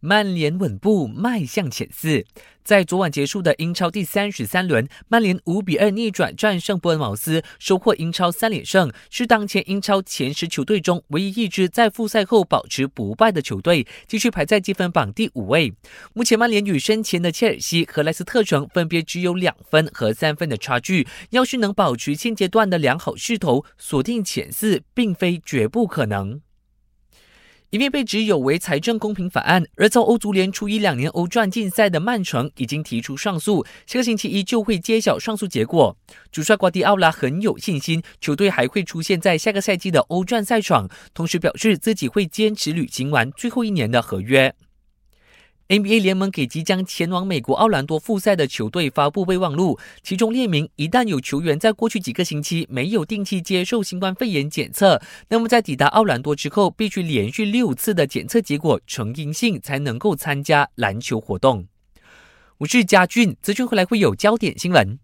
曼联稳步迈向前四。在昨晚结束的英超第三十三轮，曼联五比二逆转战胜伯恩茅斯，收获英超三连胜，是当前英超前十球队中唯一一支在复赛后保持不败的球队，继续排在积分榜第五位。目前曼联与身前的切尔西和莱斯特城分别只有两分和三分的差距，要是能保持现阶段的良好势头，锁定前四，并非绝不可能。一面被指有违财政公平法案而遭欧足联处以两年欧战竞赛的曼城已经提出上诉，下个星期一就会揭晓上诉结果。主帅瓜迪奥拉很有信心，球队还会出现在下个赛季的欧战赛场，同时表示自己会坚持履行完最后一年的合约。NBA 联盟给即将前往美国奥兰多复赛的球队发布备忘录，其中列明，一旦有球员在过去几个星期没有定期接受新冠肺炎检测，那么在抵达奥兰多之后，必须连续六次的检测结果呈阴性，才能够参加篮球活动。我是嘉俊，资讯回来会有焦点新闻。